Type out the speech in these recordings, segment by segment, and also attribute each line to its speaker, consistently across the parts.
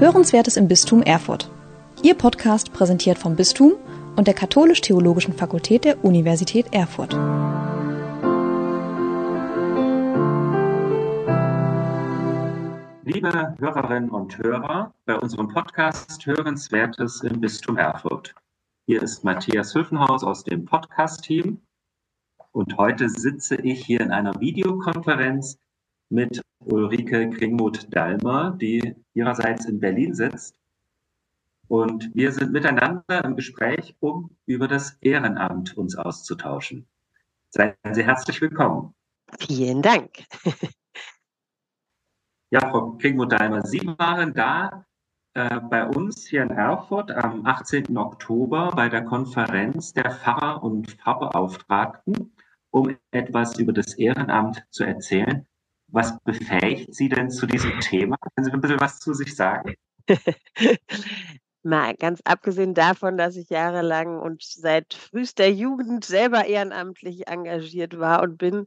Speaker 1: Hörenswertes im Bistum Erfurt. Ihr Podcast präsentiert vom Bistum und der Katholisch-Theologischen Fakultät der Universität Erfurt.
Speaker 2: Liebe Hörerinnen und Hörer, bei unserem Podcast Hörenswertes im Bistum Erfurt. Hier ist Matthias Höfenhaus aus dem Podcast-Team und heute sitze ich hier in einer Videokonferenz mit Ulrike Kringmuth-Dalmer, die ihrerseits in Berlin sitzt. Und wir sind miteinander im Gespräch, um über das Ehrenamt uns auszutauschen. Seien Sie herzlich willkommen.
Speaker 3: Vielen Dank.
Speaker 2: ja, Frau Kringmuth-Dalmer, Sie waren da äh, bei uns hier in Erfurt am 18. Oktober bei der Konferenz der Pfarrer und Pfarrbeauftragten, um etwas über das Ehrenamt zu erzählen. Was befähigt Sie denn zu diesem Thema? Können Sie ein bisschen was zu sich sagen?
Speaker 3: Mal ganz abgesehen davon, dass ich jahrelang und seit frühester Jugend selber ehrenamtlich engagiert war und bin,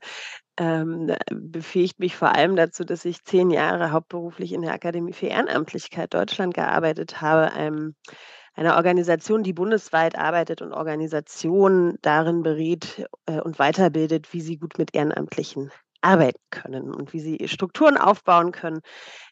Speaker 3: ähm, befähigt mich vor allem dazu, dass ich zehn Jahre hauptberuflich in der Akademie für Ehrenamtlichkeit Deutschland gearbeitet habe, einem, einer Organisation, die bundesweit arbeitet und Organisationen darin berät äh, und weiterbildet, wie sie gut mit Ehrenamtlichen arbeiten können und wie sie Strukturen aufbauen können,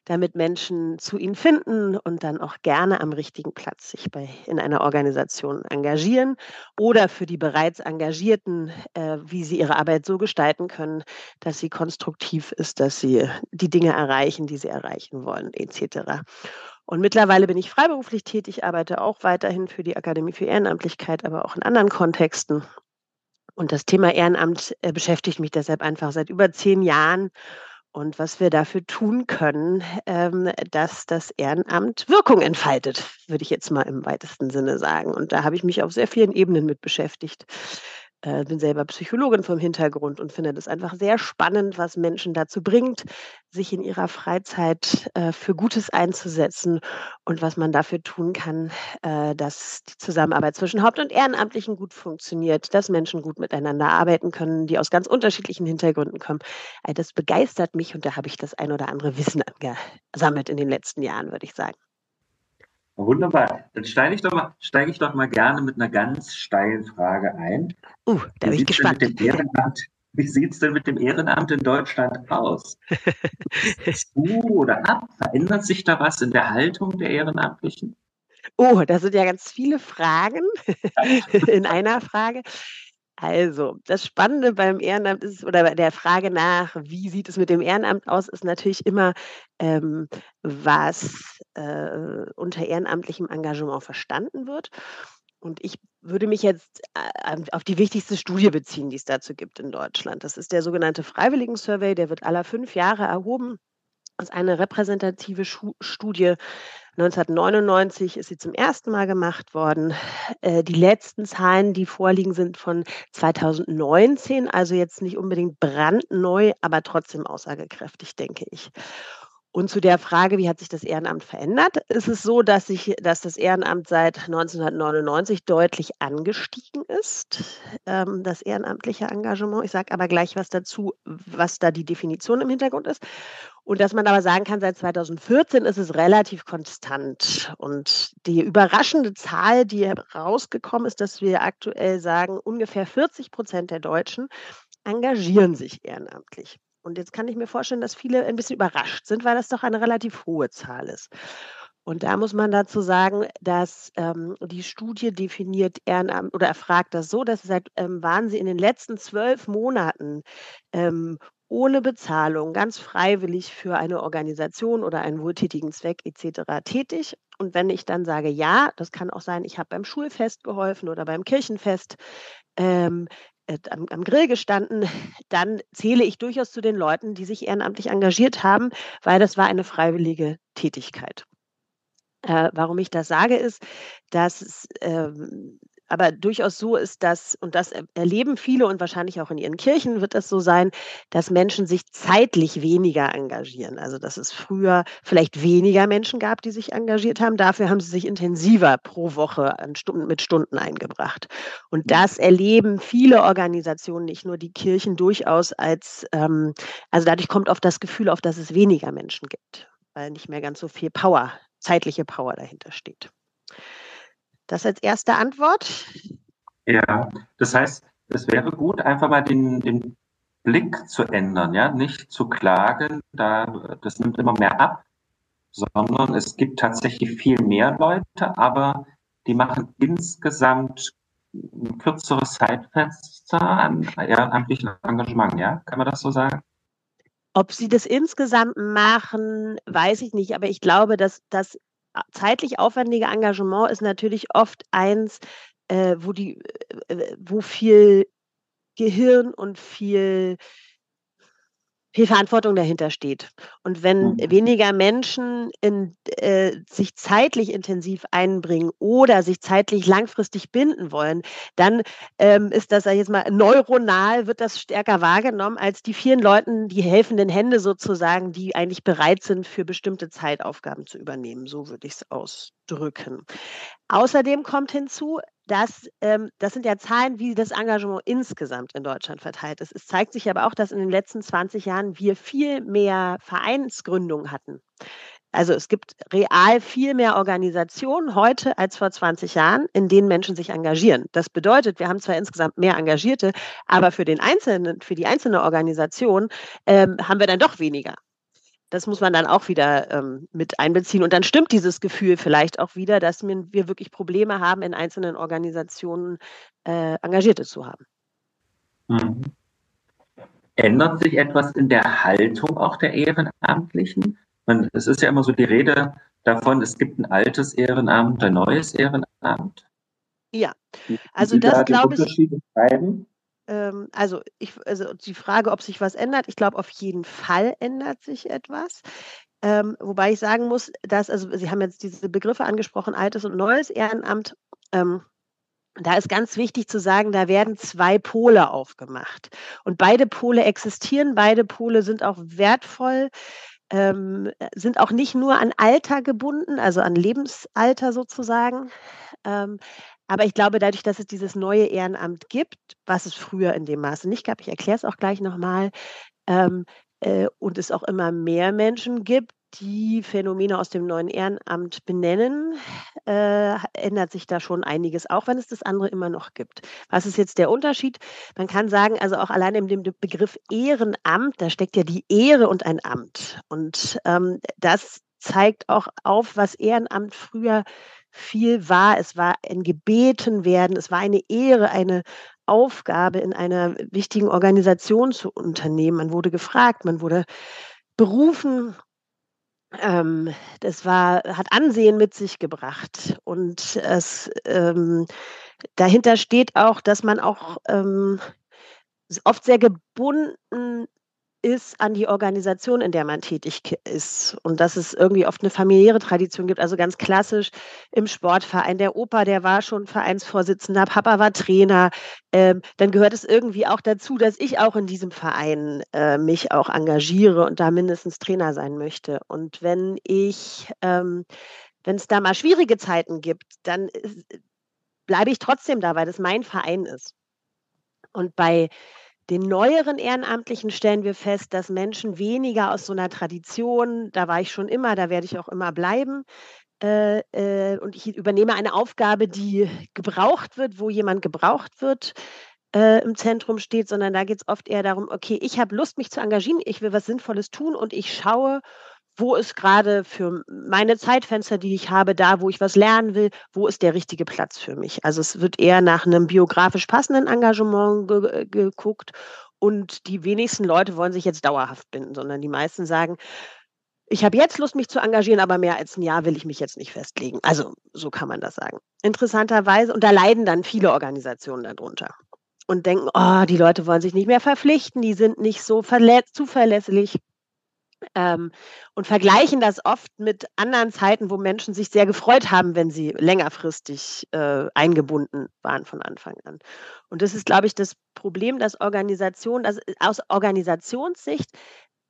Speaker 3: damit Menschen zu ihnen finden und dann auch gerne am richtigen Platz sich bei, in einer Organisation engagieren oder für die bereits Engagierten, äh, wie sie ihre Arbeit so gestalten können, dass sie konstruktiv ist, dass sie die Dinge erreichen, die sie erreichen wollen, etc. Und mittlerweile bin ich freiberuflich tätig, arbeite auch weiterhin für die Akademie für Ehrenamtlichkeit, aber auch in anderen Kontexten und das Thema Ehrenamt äh, beschäftigt mich deshalb einfach seit über zehn Jahren. Und was wir dafür tun können, ähm, dass das Ehrenamt Wirkung entfaltet, würde ich jetzt mal im weitesten Sinne sagen. Und da habe ich mich auf sehr vielen Ebenen mit beschäftigt äh, bin selber Psychologin vom Hintergrund und finde das einfach sehr spannend, was Menschen dazu bringt, sich in ihrer Freizeit äh, für Gutes einzusetzen und was man dafür tun kann, äh, dass die Zusammenarbeit zwischen Haupt- und Ehrenamtlichen gut funktioniert, dass Menschen gut miteinander arbeiten können, die aus ganz unterschiedlichen Hintergründen kommen. All das begeistert mich und da habe ich das ein oder andere Wissen angesammelt in den letzten Jahren, würde ich sagen.
Speaker 2: Wunderbar. Dann steige ich, doch mal, steige ich doch mal gerne mit einer ganz steilen Frage ein.
Speaker 3: Uh, da bin ich gespannt.
Speaker 2: Wie sieht es denn mit dem Ehrenamt in Deutschland aus? Zu oder ab? Verändert sich da was in der Haltung der Ehrenamtlichen?
Speaker 3: Oh, da sind ja ganz viele Fragen in einer Frage. Also, das Spannende beim Ehrenamt ist oder bei der Frage nach, wie sieht es mit dem Ehrenamt aus, ist natürlich immer, ähm, was äh, unter ehrenamtlichem Engagement verstanden wird. Und ich würde mich jetzt äh, auf die wichtigste Studie beziehen, die es dazu gibt in Deutschland. Das ist der sogenannte Freiwilligen-Survey, der wird alle fünf Jahre erhoben. Das ist eine repräsentative Studie 1999 ist sie zum ersten Mal gemacht worden. Äh, die letzten Zahlen, die vorliegen, sind von 2019, also jetzt nicht unbedingt brandneu, aber trotzdem aussagekräftig, denke ich. Und zu der Frage, wie hat sich das Ehrenamt verändert, ist es so, dass, sich, dass das Ehrenamt seit 1999 deutlich angestiegen ist, ähm, das ehrenamtliche Engagement. Ich sage aber gleich was dazu, was da die Definition im Hintergrund ist. Und dass man aber sagen kann, seit 2014 ist es relativ konstant. Und die überraschende Zahl, die herausgekommen ist, dass wir aktuell sagen, ungefähr 40 Prozent der Deutschen engagieren sich ehrenamtlich. Und jetzt kann ich mir vorstellen, dass viele ein bisschen überrascht sind, weil das doch eine relativ hohe Zahl ist. Und da muss man dazu sagen, dass ähm, die Studie definiert Ehrenamt oder erfragt das so, dass sagt, ähm, waren Sie in den letzten zwölf Monaten ähm, ohne Bezahlung, ganz freiwillig für eine Organisation oder einen wohltätigen Zweck etc. tätig. Und wenn ich dann sage, ja, das kann auch sein, ich habe beim Schulfest geholfen oder beim Kirchenfest, ähm, äh, am, am, Grill gestanden, dann zähle ich durchaus zu den Leuten, die sich ehrenamtlich engagiert haben, weil das war eine freiwillige Tätigkeit. Äh, warum ich das sage, ist, dass es ähm, aber durchaus so ist, dass, und das erleben viele und wahrscheinlich auch in ihren Kirchen wird das so sein, dass Menschen sich zeitlich weniger engagieren. Also dass es früher vielleicht weniger Menschen gab, die sich engagiert haben. Dafür haben sie sich intensiver pro Woche Stunden, mit Stunden eingebracht. Und mhm. das erleben viele Organisationen, nicht nur die Kirchen, durchaus als, ähm, also dadurch kommt oft das Gefühl auf, dass es weniger Menschen gibt, weil nicht mehr ganz so viel Power zeitliche Power dahinter steht. Das als erste Antwort.
Speaker 2: Ja, das heißt, es wäre gut, einfach mal den, den Blick zu ändern, ja, nicht zu klagen, da, das nimmt immer mehr ab, sondern es gibt tatsächlich viel mehr Leute, aber die machen insgesamt ein kürzeres Zeitfenster an ehrenamtlichen Engagement, ja? Kann man das so sagen?
Speaker 3: Ob sie das insgesamt machen, weiß ich nicht, aber ich glaube, dass das zeitlich aufwendige Engagement ist natürlich oft eins, äh, wo die, äh, wo viel Gehirn und viel viel Verantwortung dahinter steht. Und wenn mhm. weniger Menschen in, äh, sich zeitlich intensiv einbringen oder sich zeitlich langfristig binden wollen, dann ähm, ist das jetzt mal neuronal, wird das stärker wahrgenommen als die vielen Leuten, die helfenden Hände sozusagen, die eigentlich bereit sind, für bestimmte Zeitaufgaben zu übernehmen. So würde ich es ausdrücken. Außerdem kommt hinzu, dass ähm, das sind ja Zahlen, wie das Engagement insgesamt in Deutschland verteilt ist. Es zeigt sich aber auch, dass in den letzten 20 Jahren wir viel mehr Vereinsgründungen hatten. Also es gibt real viel mehr Organisationen heute als vor 20 Jahren, in denen Menschen sich engagieren. Das bedeutet, wir haben zwar insgesamt mehr Engagierte, aber für den einzelnen, für die einzelne Organisation ähm, haben wir dann doch weniger das muss man dann auch wieder ähm, mit einbeziehen. Und dann stimmt dieses Gefühl vielleicht auch wieder, dass wir wirklich Probleme haben, in einzelnen Organisationen äh, Engagierte zu haben.
Speaker 2: Mhm. Ändert sich etwas in der Haltung auch der Ehrenamtlichen? Man, es ist ja immer so die Rede davon, es gibt ein altes Ehrenamt, ein neues Ehrenamt.
Speaker 3: Ja, also das da glaube ich. Ähm, also, ich, also die Frage, ob sich was ändert, ich glaube, auf jeden Fall ändert sich etwas. Ähm, wobei ich sagen muss, dass, also Sie haben jetzt diese Begriffe angesprochen, altes und neues Ehrenamt. Ähm, da ist ganz wichtig zu sagen, da werden zwei Pole aufgemacht. Und beide Pole existieren, beide Pole sind auch wertvoll, ähm, sind auch nicht nur an Alter gebunden, also an Lebensalter sozusagen, ähm, aber ich glaube, dadurch, dass es dieses neue Ehrenamt gibt, was es früher in dem Maße nicht gab, ich erkläre es auch gleich nochmal, ähm, äh, und es auch immer mehr Menschen gibt, die Phänomene aus dem neuen Ehrenamt benennen, äh, ändert sich da schon einiges, auch wenn es das andere immer noch gibt. Was ist jetzt der Unterschied? Man kann sagen, also auch allein in dem Begriff Ehrenamt, da steckt ja die Ehre und ein Amt. Und ähm, das zeigt auch auf, was Ehrenamt früher viel war. Es war ein Gebeten werden, es war eine Ehre, eine Aufgabe in einer wichtigen Organisation zu unternehmen. Man wurde gefragt, man wurde berufen. Ähm, das war, hat Ansehen mit sich gebracht. Und es, ähm, dahinter steht auch, dass man auch ähm, oft sehr gebunden ist an die Organisation, in der man tätig ist. Und dass es irgendwie oft eine familiäre Tradition gibt. Also ganz klassisch im Sportverein. Der Opa, der war schon Vereinsvorsitzender, Papa war Trainer. Ähm, dann gehört es irgendwie auch dazu, dass ich auch in diesem Verein äh, mich auch engagiere und da mindestens Trainer sein möchte. Und wenn ich, ähm, wenn es da mal schwierige Zeiten gibt, dann bleibe ich trotzdem da, weil das mein Verein ist. Und bei den neueren Ehrenamtlichen stellen wir fest, dass Menschen weniger aus so einer Tradition, da war ich schon immer, da werde ich auch immer bleiben, äh, äh, und ich übernehme eine Aufgabe, die gebraucht wird, wo jemand gebraucht wird, äh, im Zentrum steht, sondern da geht es oft eher darum, okay, ich habe Lust, mich zu engagieren, ich will was Sinnvolles tun und ich schaue, wo ist gerade für meine Zeitfenster, die ich habe, da, wo ich was lernen will, wo ist der richtige Platz für mich? Also es wird eher nach einem biografisch passenden Engagement ge geguckt und die wenigsten Leute wollen sich jetzt dauerhaft binden, sondern die meisten sagen, ich habe jetzt Lust, mich zu engagieren, aber mehr als ein Jahr will ich mich jetzt nicht festlegen. Also so kann man das sagen. Interessanterweise, und da leiden dann viele Organisationen darunter und denken, oh, die Leute wollen sich nicht mehr verpflichten, die sind nicht so zuverlässig ähm, und vergleichen das oft mit anderen Zeiten, wo Menschen sich sehr gefreut haben, wenn sie längerfristig äh, eingebunden waren von Anfang an. Und das ist, glaube ich, das Problem, dass Organisation, dass aus Organisationssicht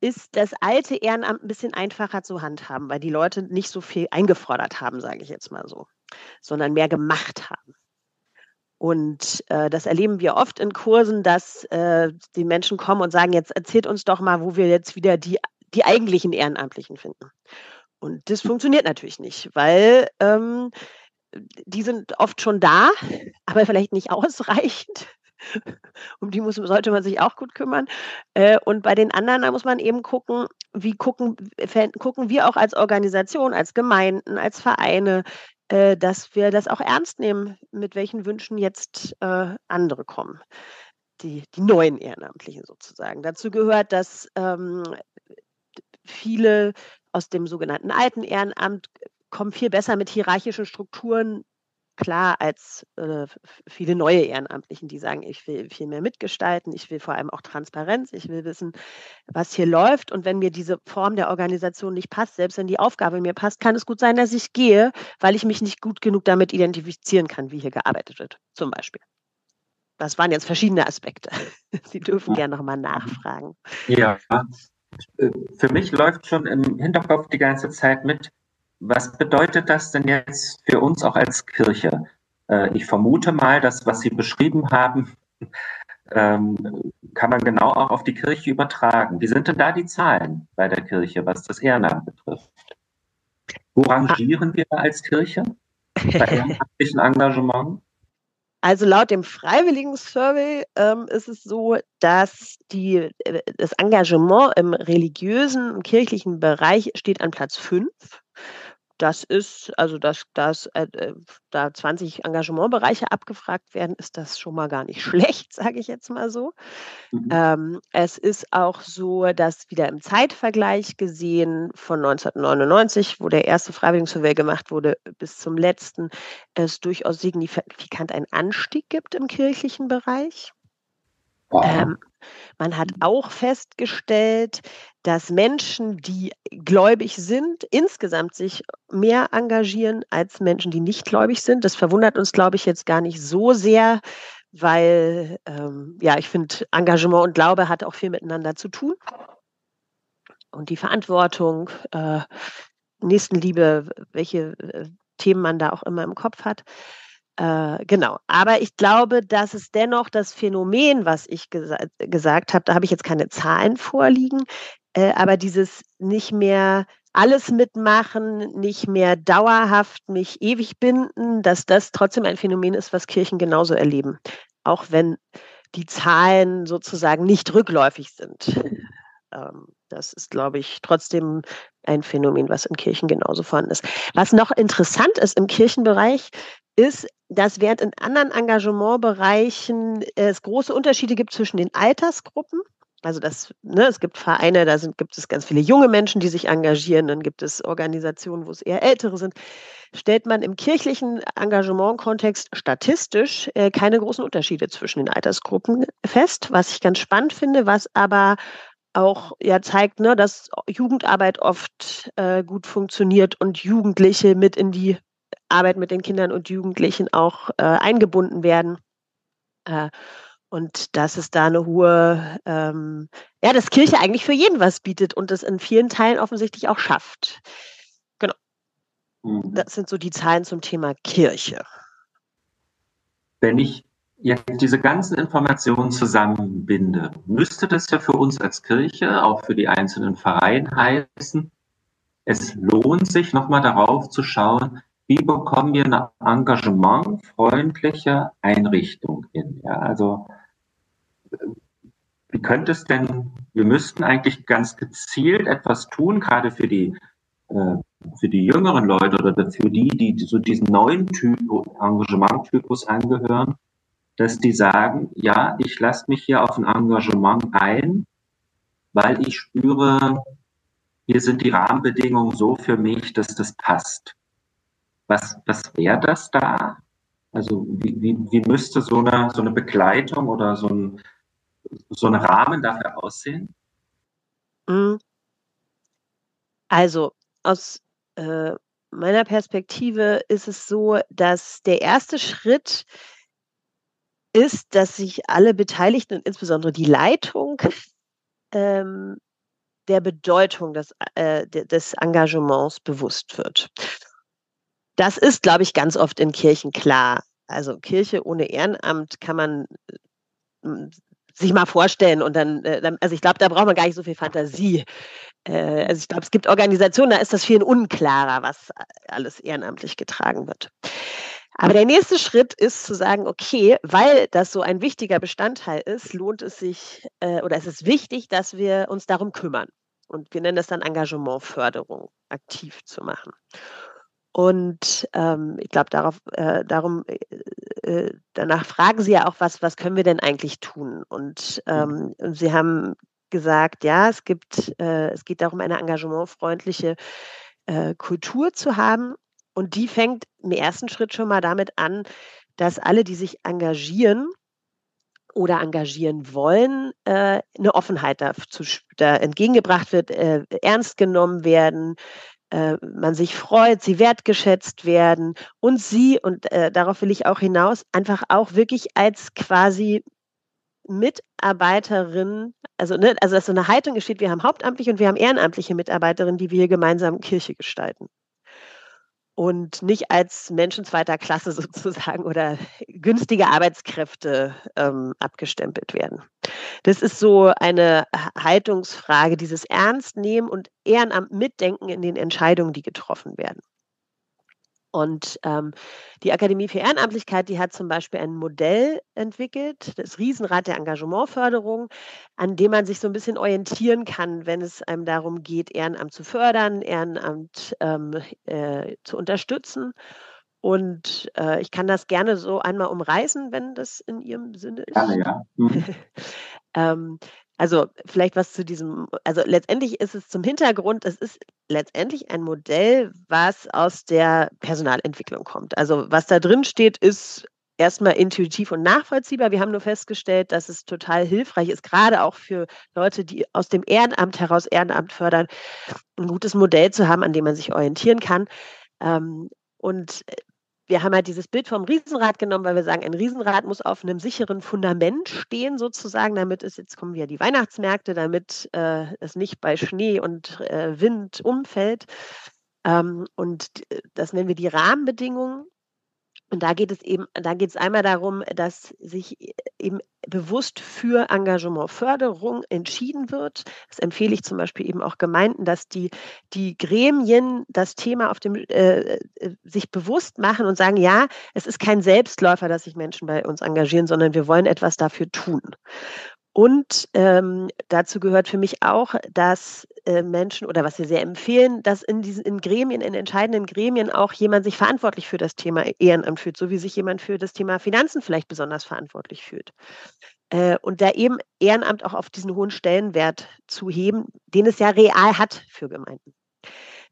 Speaker 3: ist das alte Ehrenamt ein bisschen einfacher zu handhaben, weil die Leute nicht so viel eingefordert haben, sage ich jetzt mal so, sondern mehr gemacht haben. Und äh, das erleben wir oft in Kursen, dass äh, die Menschen kommen und sagen, jetzt erzählt uns doch mal, wo wir jetzt wieder die die eigentlichen Ehrenamtlichen finden. Und das funktioniert natürlich nicht, weil ähm, die sind oft schon da, aber vielleicht nicht ausreichend. Um die muss, sollte man sich auch gut kümmern. Äh, und bei den anderen, da muss man eben gucken, wie gucken, gucken wir auch als Organisation, als Gemeinden, als Vereine, äh, dass wir das auch ernst nehmen, mit welchen Wünschen jetzt äh, andere kommen. Die, die neuen Ehrenamtlichen sozusagen. Dazu gehört, dass ähm, viele aus dem sogenannten alten Ehrenamt kommen viel besser mit hierarchischen Strukturen klar als äh, viele neue Ehrenamtlichen, die sagen, ich will viel mehr mitgestalten, ich will vor allem auch Transparenz, ich will wissen, was hier läuft. Und wenn mir diese Form der Organisation nicht passt, selbst wenn die Aufgabe mir passt, kann es gut sein, dass ich gehe, weil ich mich nicht gut genug damit identifizieren kann, wie hier gearbeitet wird, zum Beispiel. Das waren jetzt verschiedene Aspekte. Sie dürfen gerne nochmal nachfragen.
Speaker 2: Ja, für mich läuft schon im Hinterkopf die ganze Zeit mit, was bedeutet das denn jetzt für uns auch als Kirche? Äh, ich vermute mal, dass was Sie beschrieben haben, ähm, kann man genau auch auf die Kirche übertragen. Wie sind denn da die Zahlen bei der Kirche, was das Ehrenamt betrifft? Wo rangieren wir als Kirche bei ehrenamtlichen Engagement?
Speaker 3: Also laut dem Freiwilligen Survey ähm, ist es so, dass die, äh, das Engagement im religiösen und kirchlichen Bereich steht an Platz 5 das ist, also dass, dass äh, äh da 20 Engagementbereiche abgefragt werden, ist das schon mal gar nicht schlecht, sage ich jetzt mal so. Mhm. Ähm, es ist auch so, dass wieder im Zeitvergleich gesehen von 1999, wo der erste Freiwilligensurvey gemacht wurde, bis zum letzten, es durchaus signifikant einen Anstieg gibt im kirchlichen Bereich. Ähm, man hat auch festgestellt, dass Menschen, die gläubig sind, insgesamt sich mehr engagieren als Menschen, die nicht gläubig sind. Das verwundert uns, glaube ich, jetzt gar nicht so sehr, weil, ähm, ja, ich finde, Engagement und Glaube hat auch viel miteinander zu tun. Und die Verantwortung, äh, Nächstenliebe, welche äh, Themen man da auch immer im Kopf hat. Äh, genau. Aber ich glaube, dass es dennoch das Phänomen, was ich gesa gesagt habe, da habe ich jetzt keine Zahlen vorliegen, äh, aber dieses nicht mehr alles mitmachen, nicht mehr dauerhaft mich ewig binden, dass das trotzdem ein Phänomen ist, was Kirchen genauso erleben. Auch wenn die Zahlen sozusagen nicht rückläufig sind. Ähm, das ist, glaube ich, trotzdem ein Phänomen, was in Kirchen genauso vorhanden ist. Was noch interessant ist im Kirchenbereich, ist, dass während in anderen Engagementbereichen es große Unterschiede gibt zwischen den Altersgruppen. Also das, ne, es gibt Vereine, da sind, gibt es ganz viele junge Menschen, die sich engagieren, dann gibt es Organisationen, wo es eher ältere sind. Stellt man im kirchlichen Engagementkontext statistisch äh, keine großen Unterschiede zwischen den Altersgruppen fest, was ich ganz spannend finde, was aber auch ja zeigt, ne, dass Jugendarbeit oft äh, gut funktioniert und Jugendliche mit in die Arbeit mit den Kindern und Jugendlichen auch äh, eingebunden werden. Äh, und dass es da eine hohe, ähm, ja, dass Kirche eigentlich für jeden was bietet und das in vielen Teilen offensichtlich auch schafft. Genau. Mhm. Das sind so die Zahlen zum Thema Kirche.
Speaker 2: Wenn ich jetzt diese ganzen Informationen zusammenbinde, müsste das ja für uns als Kirche, auch für die einzelnen Vereine heißen, es lohnt sich nochmal darauf zu schauen, wie bekommen wir eine engagementfreundliche Einrichtung hin? Ja, also wie könnte es denn, wir müssten eigentlich ganz gezielt etwas tun, gerade für die, äh, für die jüngeren Leute oder für die, die so diesen neuen Typ, Engagementtypus angehören, dass die sagen, ja, ich lasse mich hier auf ein Engagement ein, weil ich spüre, hier sind die Rahmenbedingungen so für mich, dass das passt. Was, was wäre das da? Also wie, wie, wie müsste so eine, so eine Begleitung oder so ein, so ein Rahmen dafür aussehen?
Speaker 3: Mhm. Also aus äh, meiner Perspektive ist es so, dass der erste Schritt ist, dass sich alle Beteiligten und insbesondere die Leitung ähm, der Bedeutung des, äh, des Engagements bewusst wird. Das ist, glaube ich, ganz oft in Kirchen klar. Also Kirche ohne Ehrenamt kann man hm, sich mal vorstellen und dann, äh, also ich glaube, da braucht man gar nicht so viel Fantasie. äh, also ich glaube, es gibt Organisationen, da ist das viel unklarer, was alles ehrenamtlich getragen wird. Aber der nächste Schritt ist zu sagen, okay, weil das so ein wichtiger Bestandteil ist, lohnt es sich äh, oder es ist wichtig, dass wir uns darum kümmern. Und wir nennen das dann Engagementförderung, aktiv zu machen. Und ähm, ich glaube, darauf, äh, darum, äh, äh, danach fragen Sie ja auch, was, was können wir denn eigentlich tun? Und, ähm, und Sie haben gesagt, ja, es gibt, äh, es geht darum, eine engagementfreundliche äh, Kultur zu haben. Und die fängt im ersten Schritt schon mal damit an, dass alle, die sich engagieren oder engagieren wollen, äh, eine Offenheit dazu, da entgegengebracht wird, äh, ernst genommen werden, äh, man sich freut, sie wertgeschätzt werden und sie, und äh, darauf will ich auch hinaus, einfach auch wirklich als quasi Mitarbeiterin, also, ne, also dass so eine Haltung entsteht, wir haben hauptamtliche und wir haben ehrenamtliche Mitarbeiterinnen, die wir hier gemeinsam Kirche gestalten und nicht als Menschen zweiter Klasse sozusagen oder günstige Arbeitskräfte ähm, abgestempelt werden. Das ist so eine Haltungsfrage, dieses Ernstnehmen und Ehrenamt mitdenken in den Entscheidungen, die getroffen werden. Und ähm, die Akademie für Ehrenamtlichkeit, die hat zum Beispiel ein Modell entwickelt, das Riesenrad der Engagementförderung, an dem man sich so ein bisschen orientieren kann, wenn es einem darum geht, Ehrenamt zu fördern, Ehrenamt ähm, äh, zu unterstützen. Und äh, ich kann das gerne so einmal umreißen, wenn das in Ihrem Sinne ist.
Speaker 2: Gerne, ja. Mhm.
Speaker 3: ähm, also vielleicht was zu diesem, also letztendlich ist es zum Hintergrund, es ist letztendlich ein Modell, was aus der Personalentwicklung kommt. Also was da drin steht, ist erstmal intuitiv und nachvollziehbar. Wir haben nur festgestellt, dass es total hilfreich ist, gerade auch für Leute, die aus dem Ehrenamt heraus Ehrenamt fördern, ein gutes Modell zu haben, an dem man sich orientieren kann. Ähm, und wir haben halt dieses Bild vom Riesenrad genommen, weil wir sagen, ein Riesenrad muss auf einem sicheren Fundament stehen, sozusagen, damit es, jetzt kommen ja die Weihnachtsmärkte, damit äh, es nicht bei Schnee und äh, Wind umfällt. Ähm, und das nennen wir die Rahmenbedingungen. Und da geht es eben, da geht es einmal darum, dass sich eben bewusst für Engagementförderung entschieden wird. Das empfehle ich zum Beispiel eben auch Gemeinden, dass die, die Gremien das Thema auf dem, äh, äh sich bewusst machen und sagen, ja, es ist kein Selbstläufer, dass sich Menschen bei uns engagieren, sondern wir wollen etwas dafür tun. Und ähm, dazu gehört für mich auch, dass äh, Menschen oder was wir sehr empfehlen, dass in diesen in Gremien, in entscheidenden Gremien auch jemand sich verantwortlich für das Thema Ehrenamt fühlt, so wie sich jemand für das Thema Finanzen vielleicht besonders verantwortlich fühlt. Äh, und da eben Ehrenamt auch auf diesen hohen Stellenwert zu heben, den es ja real hat für Gemeinden.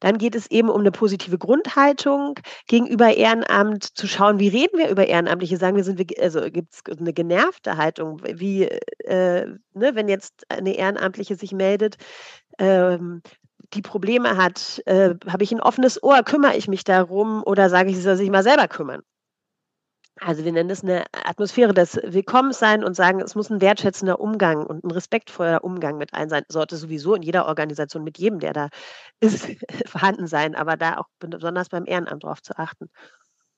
Speaker 3: Dann geht es eben um eine positive Grundhaltung gegenüber Ehrenamt, zu schauen, wie reden wir über Ehrenamtliche, sagen wir, sind wir, also gibt es eine genervte Haltung, wie, äh, ne, wenn jetzt eine Ehrenamtliche sich meldet, ähm, die Probleme hat, äh, habe ich ein offenes Ohr, kümmere ich mich darum oder sage ich, sie soll sich mal selber kümmern. Also wir nennen das eine Atmosphäre des Willkommenssein und sagen, es muss ein wertschätzender Umgang und ein respektvoller Umgang mit allen sein. Sollte sowieso in jeder Organisation mit jedem, der da ist, vorhanden sein, aber da auch besonders beim Ehrenamt darauf zu achten.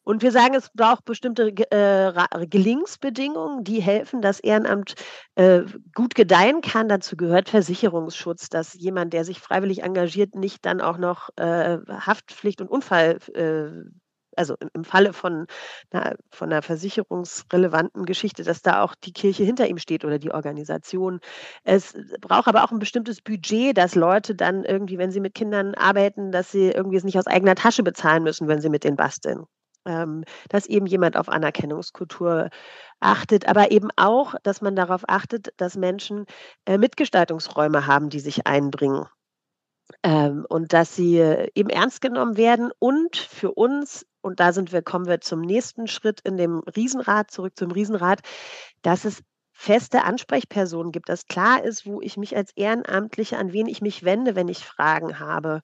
Speaker 3: Und wir sagen, es braucht bestimmte äh, Gelingensbedingungen, die helfen, dass Ehrenamt äh, gut gedeihen kann. Dazu gehört Versicherungsschutz, dass jemand, der sich freiwillig engagiert, nicht dann auch noch äh, Haftpflicht und Unfall äh, also im Falle von einer, von einer versicherungsrelevanten Geschichte, dass da auch die Kirche hinter ihm steht oder die Organisation. Es braucht aber auch ein bestimmtes Budget, dass Leute dann irgendwie, wenn sie mit Kindern arbeiten, dass sie irgendwie es nicht aus eigener Tasche bezahlen müssen, wenn sie mit denen basteln. Ähm, dass eben jemand auf Anerkennungskultur achtet, aber eben auch, dass man darauf achtet, dass Menschen äh, Mitgestaltungsräume haben, die sich einbringen. Ähm, und dass sie äh, eben ernst genommen werden und für uns und da sind wir, kommen wir zum nächsten Schritt in dem Riesenrad, zurück zum Riesenrad, dass es feste Ansprechpersonen gibt, dass klar ist, wo ich mich als Ehrenamtliche, an wen ich mich wende, wenn ich Fragen habe.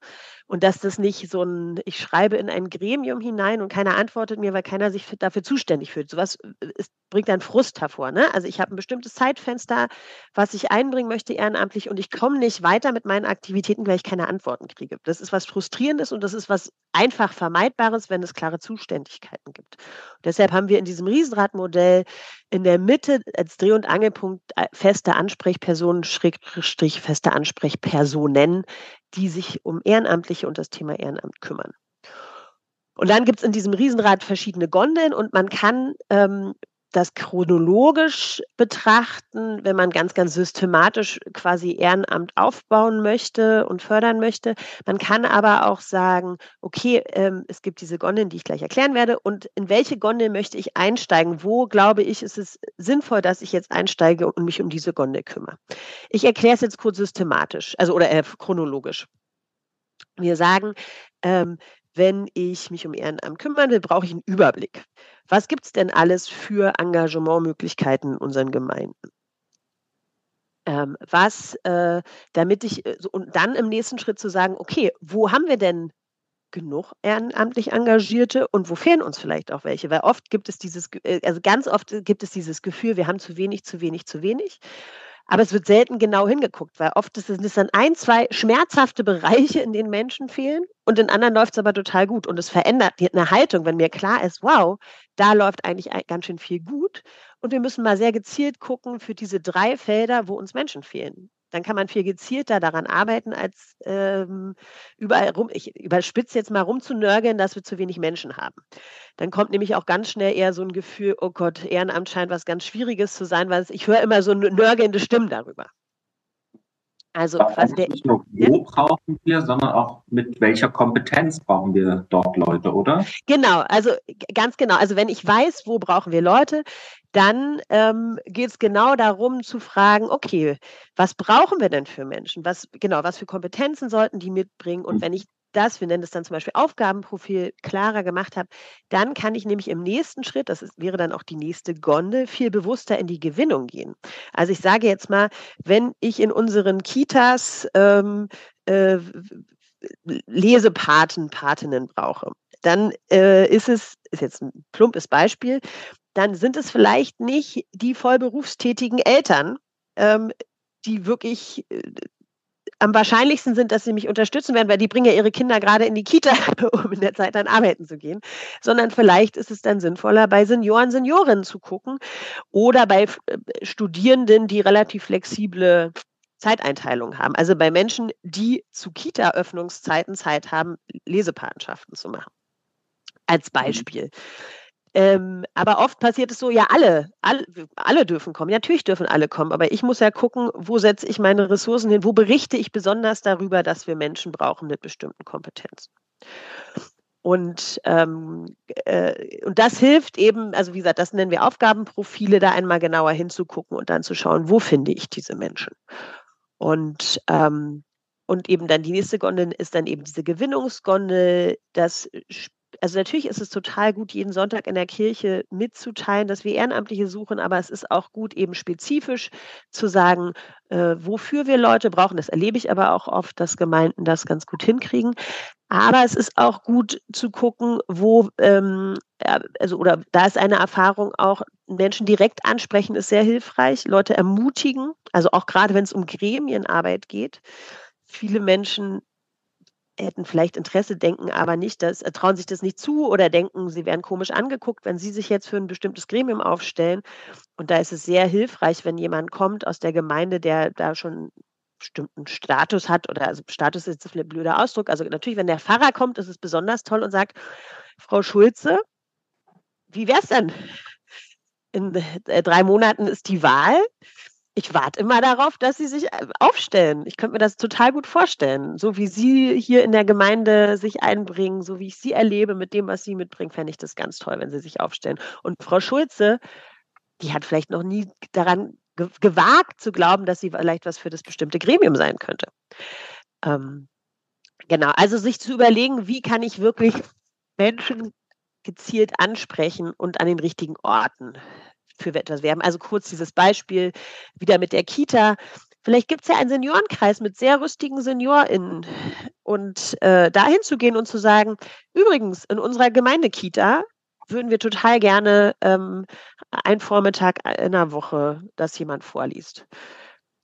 Speaker 3: Und dass das nicht so ein, ich schreibe in ein Gremium hinein und keiner antwortet mir, weil keiner sich dafür zuständig fühlt. Sowas äh, ist, bringt dann Frust hervor. Ne? Also ich habe ein bestimmtes Zeitfenster, was ich einbringen möchte ehrenamtlich und ich komme nicht weiter mit meinen Aktivitäten, weil ich keine Antworten kriege. Das ist was Frustrierendes und das ist was einfach Vermeidbares, wenn es klare Zuständigkeiten gibt. Und deshalb haben wir in diesem Riesenradmodell in der Mitte als Dreh- und Angelpunkt äh, feste Ansprechpersonen, Schrägstrich feste Ansprechpersonen, die sich um Ehrenamtliche und das Thema Ehrenamt kümmern. Und dann gibt es in diesem Riesenrad verschiedene Gondeln und man kann ähm, das chronologisch betrachten, wenn man ganz, ganz systematisch quasi Ehrenamt aufbauen möchte und fördern möchte. Man kann aber auch sagen, okay, ähm, es gibt diese Gondeln, die ich gleich erklären werde. Und in welche Gondel möchte ich einsteigen? Wo glaube ich, ist es sinnvoll, dass ich jetzt einsteige und mich um diese Gondel kümmere? Ich erkläre es jetzt kurz systematisch, also oder äh, chronologisch. Wir sagen, ähm, wenn ich mich um Ehrenamt kümmere, brauche ich einen Überblick. Was gibt es denn alles für Engagementmöglichkeiten in unseren Gemeinden? Ähm, was, äh, damit ich, äh, und dann im nächsten Schritt zu sagen, okay, wo haben wir denn genug ehrenamtlich Engagierte und wo fehlen uns vielleicht auch welche? Weil oft gibt es dieses, äh, also ganz oft gibt es dieses Gefühl, wir haben zu wenig, zu wenig, zu wenig. Aber es wird selten genau hingeguckt, weil oft ist es dann ein, zwei schmerzhafte Bereiche, in denen Menschen fehlen und in anderen läuft es aber total gut. Und es verändert eine Haltung, wenn mir klar ist, wow, da läuft eigentlich ganz schön viel gut. Und wir müssen mal sehr gezielt gucken für diese drei Felder, wo uns Menschen fehlen. Dann kann man viel gezielter daran arbeiten, als ähm, überall rum, ich überspitze jetzt mal rumzunörgeln, dass wir zu wenig Menschen haben. Dann kommt nämlich auch ganz schnell eher so ein Gefühl, oh Gott, Ehrenamt scheint was ganz Schwieriges zu sein, weil ich höre immer so nörgelnde Stimmen darüber.
Speaker 2: Also quasi der, nicht nur wo brauchen wir, sondern auch mit welcher Kompetenz brauchen wir dort Leute, oder?
Speaker 3: Genau, also ganz genau. Also wenn ich weiß, wo brauchen wir Leute, dann ähm, geht es genau darum zu fragen, okay, was brauchen wir denn für Menschen? Was genau, was für Kompetenzen sollten die mitbringen? Und mhm. wenn ich das, wir nennen das dann zum Beispiel Aufgabenprofil, klarer gemacht habe, dann kann ich nämlich im nächsten Schritt, das ist, wäre dann auch die nächste Gondel, viel bewusster in die Gewinnung gehen. Also ich sage jetzt mal, wenn ich in unseren Kitas ähm, äh, Lesepaten, Patinnen brauche, dann äh, ist es, ist jetzt ein plumpes Beispiel, dann sind es vielleicht nicht die vollberufstätigen Eltern, ähm, die wirklich äh, am wahrscheinlichsten sind, dass sie mich unterstützen werden, weil die bringen ja ihre Kinder gerade in die Kita, um in der Zeit dann arbeiten zu gehen, sondern vielleicht ist es dann sinnvoller, bei Senioren, Seniorinnen zu gucken oder bei äh, Studierenden, die relativ flexible Zeiteinteilung haben. Also bei Menschen, die zu Kita-Öffnungszeiten Zeit haben, Lesepatenschaften zu machen. Als mhm. Beispiel. Mhm. Ähm, aber oft passiert es so, ja, alle, alle, alle dürfen kommen. Ja, natürlich dürfen alle kommen, aber ich muss ja gucken, wo setze ich meine Ressourcen hin, wo berichte ich besonders darüber, dass wir Menschen brauchen mit bestimmten Kompetenzen. Und, ähm, äh, und das hilft eben, also wie gesagt, das nennen wir Aufgabenprofile, da einmal genauer hinzugucken und dann zu schauen, wo finde ich diese Menschen. Und ähm, und eben dann die nächste Gondel ist dann eben diese Gewinnungsgondel. Das also natürlich ist es total gut, jeden Sonntag in der Kirche mitzuteilen, dass wir Ehrenamtliche suchen, aber es ist auch gut, eben spezifisch zu sagen, äh, wofür wir Leute brauchen. Das erlebe ich aber auch oft, dass Gemeinden das ganz gut hinkriegen. Aber es ist auch gut zu gucken, wo, ähm, also, oder da ist eine Erfahrung auch, Menschen direkt ansprechen ist sehr hilfreich, Leute ermutigen, also auch gerade wenn es um Gremienarbeit geht. Viele Menschen hätten vielleicht Interesse, denken aber nicht, dass, äh, trauen sich das nicht zu oder denken, sie werden komisch angeguckt, wenn sie sich jetzt für ein bestimmtes Gremium aufstellen. Und da ist es sehr hilfreich, wenn jemand kommt aus der Gemeinde, der da schon bestimmten Status hat oder also Status ist jetzt ein blöder Ausdruck. Also natürlich, wenn der Pfarrer kommt, ist es besonders toll und sagt, Frau Schulze, wie wäre es denn? In äh, drei Monaten ist die Wahl ich warte immer darauf, dass sie sich äh, aufstellen. Ich könnte mir das total gut vorstellen. So wie sie hier in der Gemeinde sich einbringen, so wie ich sie erlebe mit dem, was sie mitbringen, fände ich das ganz toll, wenn sie sich aufstellen. Und Frau Schulze, die hat vielleicht noch nie daran gewagt zu glauben, dass sie vielleicht was für das bestimmte Gremium sein könnte. Ähm, genau, also sich zu überlegen, wie kann ich wirklich Menschen gezielt ansprechen und an den richtigen Orten für etwas werben. Also kurz dieses Beispiel wieder mit der Kita. Vielleicht gibt es ja einen Seniorenkreis mit sehr rüstigen SeniorInnen. Und äh, dahin zu gehen und zu sagen, übrigens, in unserer Gemeindekita würden wir total gerne ähm, einen Vormittag in der Woche, dass jemand vorliest.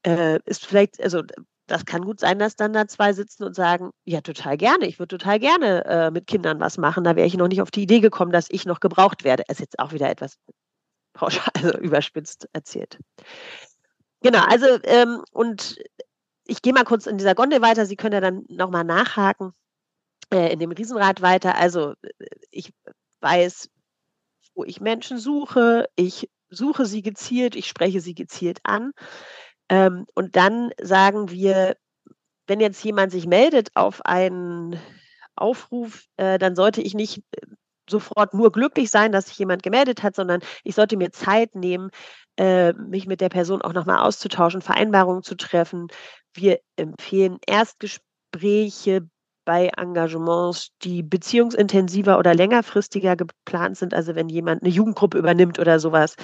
Speaker 3: Äh, ist vielleicht, also das kann gut sein, dass dann da zwei sitzen und sagen, ja, total gerne, ich würde total gerne äh, mit Kindern was machen. Da wäre ich noch nicht auf die Idee gekommen, dass ich noch gebraucht werde. Es ist jetzt auch wieder etwas pauschal, also überspitzt erzählt. Genau, also ähm, und ich gehe mal kurz in dieser Gondel weiter, Sie können ja dann nochmal nachhaken äh, in dem Riesenrad weiter. Also äh, ich weiß, wo ich Menschen suche, ich suche sie gezielt, ich spreche sie gezielt an. Ähm, und dann sagen wir, wenn jetzt jemand sich meldet auf einen Aufruf, äh, dann sollte ich nicht äh, sofort nur glücklich sein, dass sich jemand gemeldet hat, sondern ich sollte mir Zeit nehmen, äh, mich mit der Person auch nochmal auszutauschen, Vereinbarungen zu treffen. Wir empfehlen Erstgespräche bei Engagements, die beziehungsintensiver oder längerfristiger geplant sind, also wenn jemand eine Jugendgruppe übernimmt oder sowas,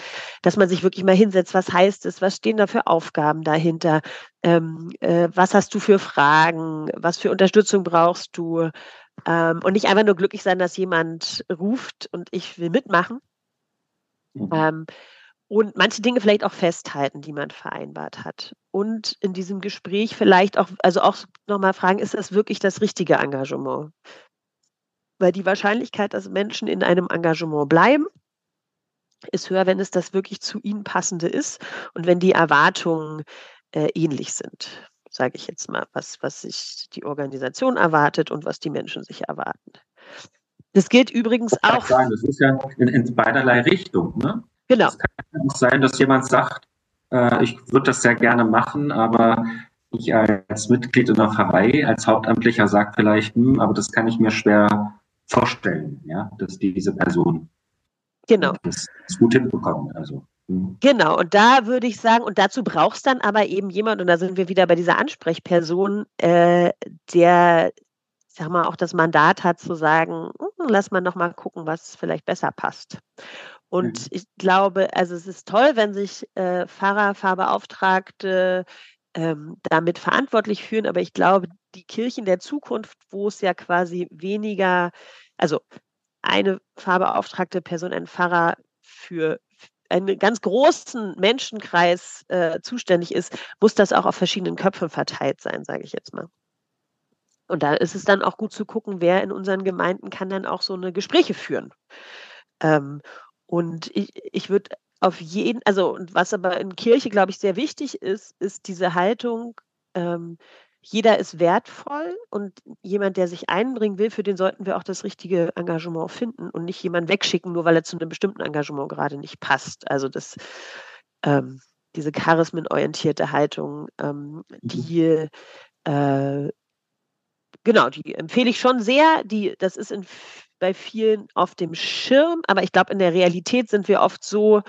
Speaker 3: dass man sich wirklich mal hinsetzt, was heißt es, was stehen da für Aufgaben dahinter, ähm, äh, was hast du für Fragen, was für Unterstützung brauchst du ähm, und nicht einfach nur glücklich sein, dass jemand ruft und ich will mitmachen. Mhm. Ähm, und manche Dinge vielleicht auch festhalten, die man vereinbart hat. Und in diesem Gespräch vielleicht auch, also auch nochmal fragen, ist das wirklich das richtige Engagement? Weil die Wahrscheinlichkeit, dass Menschen in einem Engagement bleiben, ist höher, wenn es das wirklich zu ihnen passende ist und wenn die Erwartungen äh, ähnlich sind, sage ich jetzt mal, was, was sich die Organisation erwartet und was die Menschen sich erwarten. Das gilt übrigens auch.
Speaker 2: Sagen, das ist ja in, in beiderlei Richtung. Ne? Genau. Es kann auch sein, dass jemand sagt, äh, ich würde das sehr gerne machen, aber ich als Mitglied in der Pfarrei, als Hauptamtlicher sagt vielleicht, hm, aber das kann ich mir schwer vorstellen, ja, dass diese Person
Speaker 3: genau.
Speaker 2: das, das gut hinbekommt. Also.
Speaker 3: Hm. Genau, und da würde ich sagen, und dazu brauchst dann aber eben jemand, und da sind wir wieder bei dieser Ansprechperson, äh, der, sag mal, auch das Mandat hat zu sagen, hm, lass mal nochmal gucken, was vielleicht besser passt. Und mhm. ich glaube, also es ist toll, wenn sich äh, Pfarrer, Pfarrbeauftragte ähm, damit verantwortlich fühlen, aber ich glaube, die Kirchen der Zukunft, wo es ja quasi weniger, also eine Pfarrbeauftragte Person, ein Pfarrer für einen ganz großen Menschenkreis äh, zuständig ist, muss das auch auf verschiedenen Köpfen verteilt sein, sage ich jetzt mal. Und da ist es dann auch gut zu gucken, wer in unseren Gemeinden kann dann auch so eine Gespräche führen. Ähm, und ich, ich würde auf jeden, also was aber in Kirche, glaube ich, sehr wichtig ist, ist diese Haltung, ähm, jeder ist wertvoll und jemand, der sich einbringen will, für den sollten wir auch das richtige Engagement finden und nicht jemanden wegschicken, nur weil er zu einem bestimmten Engagement gerade nicht passt. Also das, ähm, diese charismenorientierte Haltung, ähm, mhm. die äh, genau, die empfehle ich schon sehr. Die, das ist in bei vielen auf dem Schirm, aber ich glaube, in der Realität sind wir oft so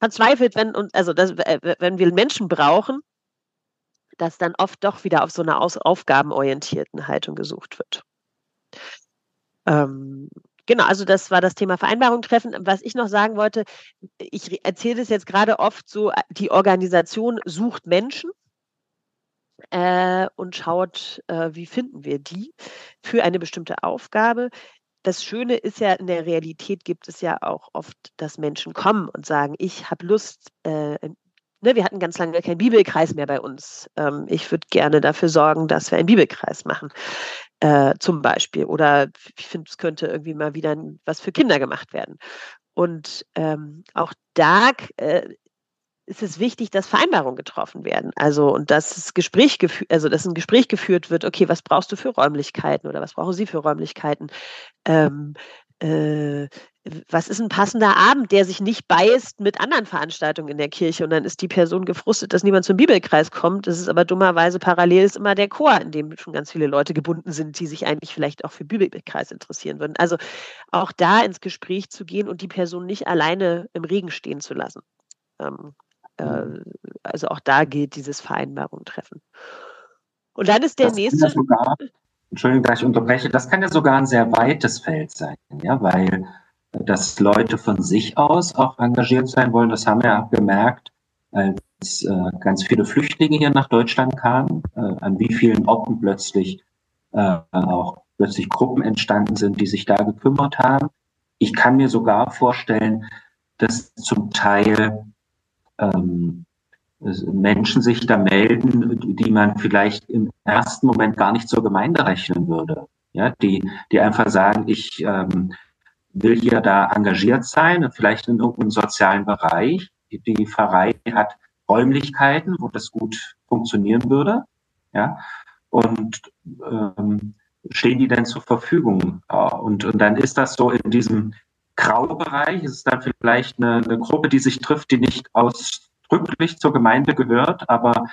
Speaker 3: verzweifelt, wenn, und, also das, wenn wir Menschen brauchen, dass dann oft doch wieder auf so einer aufgabenorientierten Haltung gesucht wird. Ähm, genau, also das war das Thema Vereinbarung treffen. Was ich noch sagen wollte, ich erzähle das jetzt gerade oft so, die Organisation sucht Menschen äh, und schaut, äh, wie finden wir die für eine bestimmte Aufgabe. Das Schöne ist ja, in der Realität gibt es ja auch oft, dass Menschen kommen und sagen, ich habe Lust, äh, ne, wir hatten ganz lange keinen Bibelkreis mehr bei uns. Ähm, ich würde gerne dafür sorgen, dass wir einen Bibelkreis machen. Äh, zum Beispiel. Oder ich finde, es könnte irgendwie mal wieder was für Kinder gemacht werden. Und ähm, auch da äh, ist es wichtig, dass Vereinbarungen getroffen werden. Also und dass das Gespräch also dass ein Gespräch geführt wird, okay, was brauchst du für Räumlichkeiten oder was brauchen Sie für Räumlichkeiten? Ähm, äh, was ist ein passender Abend, der sich nicht beißt mit anderen Veranstaltungen in der Kirche und dann ist die Person gefrustet, dass niemand zum Bibelkreis kommt. Das ist aber dummerweise parallel ist immer der Chor, in dem schon ganz viele Leute gebunden sind, die sich eigentlich vielleicht auch für Bibelkreis interessieren würden. Also auch da ins Gespräch zu gehen und die Person nicht alleine im Regen stehen zu lassen. Ähm, äh, also auch da gilt dieses Vereinbarung treffen. Und dann ist der
Speaker 2: das
Speaker 3: nächste.
Speaker 2: Entschuldigung, dass ich unterbreche, das kann ja sogar ein sehr weites Feld sein, ja, weil dass Leute von sich aus auch engagiert sein wollen, das haben wir gemerkt, als äh, ganz viele Flüchtlinge hier nach Deutschland kamen, äh, an wie vielen Orten plötzlich äh, auch plötzlich Gruppen entstanden sind, die sich da gekümmert haben. Ich kann mir sogar vorstellen, dass zum Teil ähm, Menschen sich da melden, die man vielleicht im ersten Moment gar nicht zur Gemeinde rechnen würde. Ja, die, die einfach sagen, ich ähm, will hier da engagiert sein, vielleicht in irgendeinem sozialen Bereich. Die Pfarrei hat Räumlichkeiten, wo das gut funktionieren würde? Ja, und ähm, stehen die denn zur Verfügung? Und, und dann ist das so in diesem Graubereich, ist es dann vielleicht eine, eine Gruppe, die sich trifft, die nicht ausdrücklich zur Gemeinde gehört, aber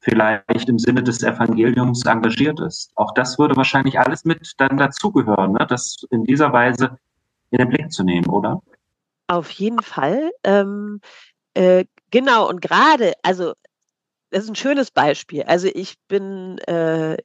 Speaker 2: vielleicht im Sinne des Evangeliums engagiert ist. Auch das würde wahrscheinlich alles mit dann dazugehören, ne? das in dieser Weise in den Blick zu nehmen, oder?
Speaker 3: Auf jeden Fall. Ähm, äh, genau, und gerade, also das ist ein schönes Beispiel. Also ich bin, äh,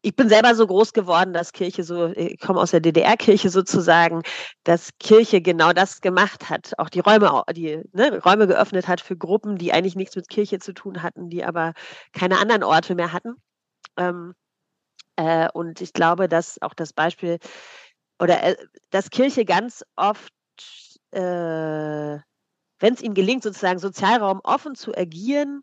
Speaker 3: ich bin selber so groß geworden, dass Kirche so, ich komme aus der DDR-Kirche sozusagen, dass Kirche genau das gemacht hat, auch die Räume, die ne, Räume geöffnet hat für Gruppen, die eigentlich nichts mit Kirche zu tun hatten, die aber keine anderen Orte mehr hatten. Ähm, äh, und ich glaube, dass auch das Beispiel oder äh, dass Kirche ganz oft äh, wenn es ihm gelingt, sozusagen Sozialraum offen zu agieren,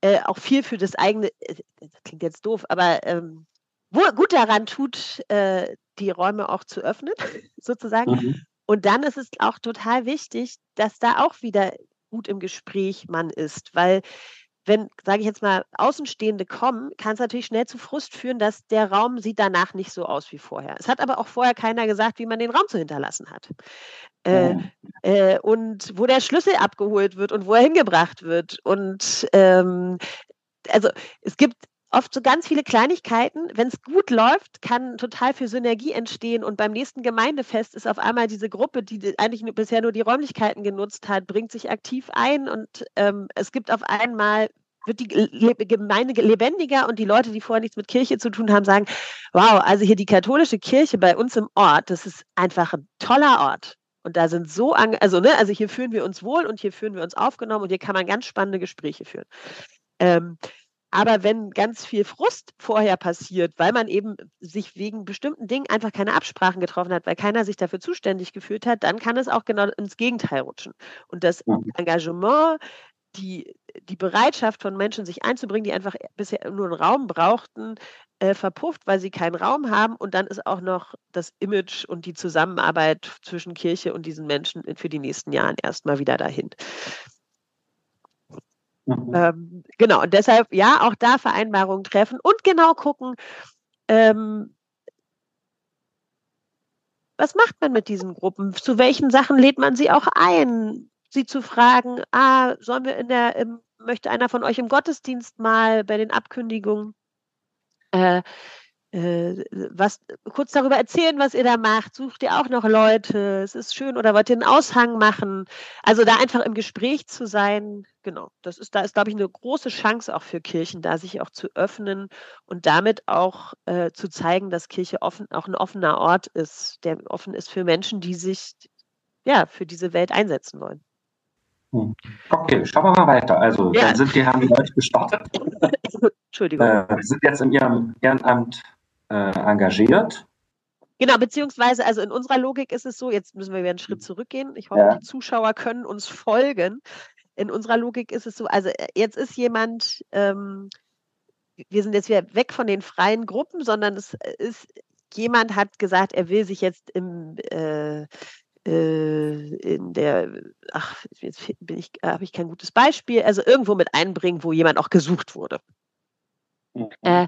Speaker 3: äh, auch viel für das eigene, äh, das klingt jetzt doof, aber ähm, wo gut daran tut, äh, die Räume auch zu öffnen, sozusagen. Mhm. Und dann ist es auch total wichtig, dass da auch wieder gut im Gespräch man ist, weil wenn, sage ich jetzt mal, Außenstehende kommen, kann es natürlich schnell zu Frust führen, dass der Raum sieht danach nicht so aus wie vorher. Es hat aber auch vorher keiner gesagt, wie man den Raum zu hinterlassen hat. Äh, äh, und wo der Schlüssel abgeholt wird und wo er hingebracht wird. Und ähm, also es gibt oft so ganz viele Kleinigkeiten. Wenn es gut läuft, kann total viel Synergie entstehen. Und beim nächsten Gemeindefest ist auf einmal diese Gruppe, die eigentlich nur, bisher nur die Räumlichkeiten genutzt hat, bringt sich aktiv ein. Und ähm, es gibt auf einmal wird die Gemeinde lebendiger und die Leute, die vorher nichts mit Kirche zu tun haben, sagen, wow, also hier die katholische Kirche bei uns im Ort, das ist einfach ein toller Ort. Und da sind so, also, ne, also hier fühlen wir uns wohl und hier fühlen wir uns aufgenommen und hier kann man ganz spannende Gespräche führen. Ähm, aber wenn ganz viel Frust vorher passiert, weil man eben sich wegen bestimmten Dingen einfach keine Absprachen getroffen hat, weil keiner sich dafür zuständig gefühlt hat, dann kann es auch genau ins Gegenteil rutschen. Und das Engagement, die, die Bereitschaft von Menschen, sich einzubringen, die einfach bisher nur einen Raum brauchten, äh, verpufft, weil sie keinen Raum haben. Und dann ist auch noch das Image und die Zusammenarbeit zwischen Kirche und diesen Menschen für die nächsten Jahre erstmal wieder dahin. Mhm. Ähm, genau, und deshalb ja, auch da Vereinbarungen treffen und genau gucken, ähm, was macht man mit diesen Gruppen? Zu welchen Sachen lädt man sie auch ein? Sie zu fragen, ah, sollen wir in der, im, möchte einer von euch im Gottesdienst mal bei den Abkündigungen äh, was kurz darüber erzählen, was ihr da macht. Sucht ihr auch noch Leute? Es ist schön oder wollt ihr einen Aushang machen? Also da einfach im Gespräch zu sein, genau. Das ist, da ist, glaube ich, eine große Chance auch für Kirchen, da sich auch zu öffnen und damit auch äh, zu zeigen, dass Kirche offen, auch ein offener Ort ist, der offen ist für Menschen, die sich ja für diese Welt einsetzen wollen.
Speaker 2: Hm. Okay, schauen wir mal weiter. Also, ja. dann sind die Herren euch gestartet.
Speaker 3: Entschuldigung.
Speaker 2: Äh, sind jetzt in Ihrem Ehrenamt äh, engagiert.
Speaker 3: Genau, beziehungsweise, also in unserer Logik ist es so, jetzt müssen wir wieder einen Schritt zurückgehen. Ich hoffe, ja. die Zuschauer können uns folgen. In unserer Logik ist es so, also äh, jetzt ist jemand, ähm, wir sind jetzt wieder weg von den freien Gruppen, sondern es ist, jemand hat gesagt, er will sich jetzt im, äh, äh, in der, ach, jetzt bin ich, habe ich kein gutes Beispiel, also irgendwo mit einbringen, wo jemand auch gesucht wurde. Mhm. Äh,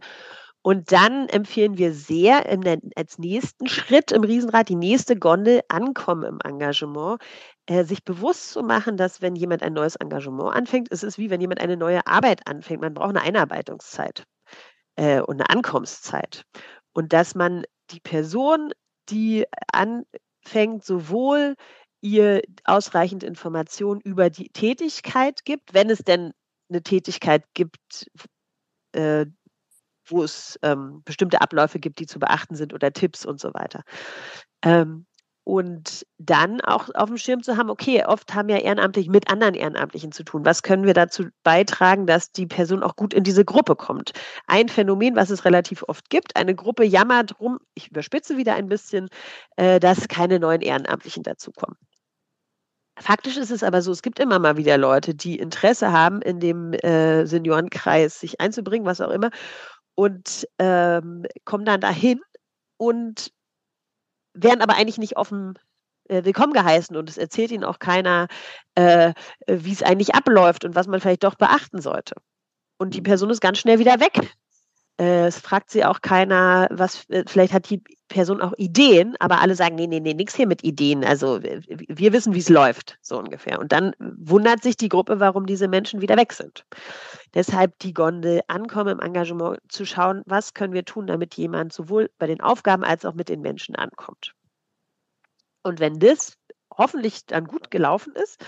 Speaker 3: und dann empfehlen wir sehr der, als nächsten Schritt im Riesenrad, die nächste Gondel ankommen im Engagement, äh, sich bewusst zu machen, dass wenn jemand ein neues Engagement anfängt, ist es wie wenn jemand eine neue Arbeit anfängt. Man braucht eine Einarbeitungszeit äh, und eine Ankommenszeit. Und dass man die Person, die anfängt, sowohl ihr ausreichend Informationen über die Tätigkeit gibt, wenn es denn eine Tätigkeit gibt, äh, wo es ähm, bestimmte Abläufe gibt, die zu beachten sind oder Tipps und so weiter. Ähm, und dann auch auf dem Schirm zu haben, okay, oft haben ja Ehrenamtliche mit anderen Ehrenamtlichen zu tun. Was können wir dazu beitragen, dass die Person auch gut in diese Gruppe kommt? Ein Phänomen, was es relativ oft gibt, eine Gruppe jammert rum, ich überspitze wieder ein bisschen, äh, dass keine neuen Ehrenamtlichen dazukommen. Faktisch ist es aber so, es gibt immer mal wieder Leute, die Interesse haben, in dem äh, Seniorenkreis sich einzubringen, was auch immer, und ähm, kommen dann dahin und werden aber eigentlich nicht offen äh, willkommen geheißen und es erzählt ihnen auch keiner, äh, wie es eigentlich abläuft und was man vielleicht doch beachten sollte. und die Person ist ganz schnell wieder weg. Äh, es fragt sie auch keiner, was, äh, vielleicht hat die Person auch Ideen, aber alle sagen, nee, nee, nee, nichts hier mit Ideen. Also wir wissen, wie es läuft, so ungefähr. Und dann wundert sich die Gruppe, warum diese Menschen wieder weg sind. Deshalb die Gondel ankommen im Engagement zu schauen, was können wir tun, damit jemand sowohl bei den Aufgaben als auch mit den Menschen ankommt. Und wenn das hoffentlich dann gut gelaufen ist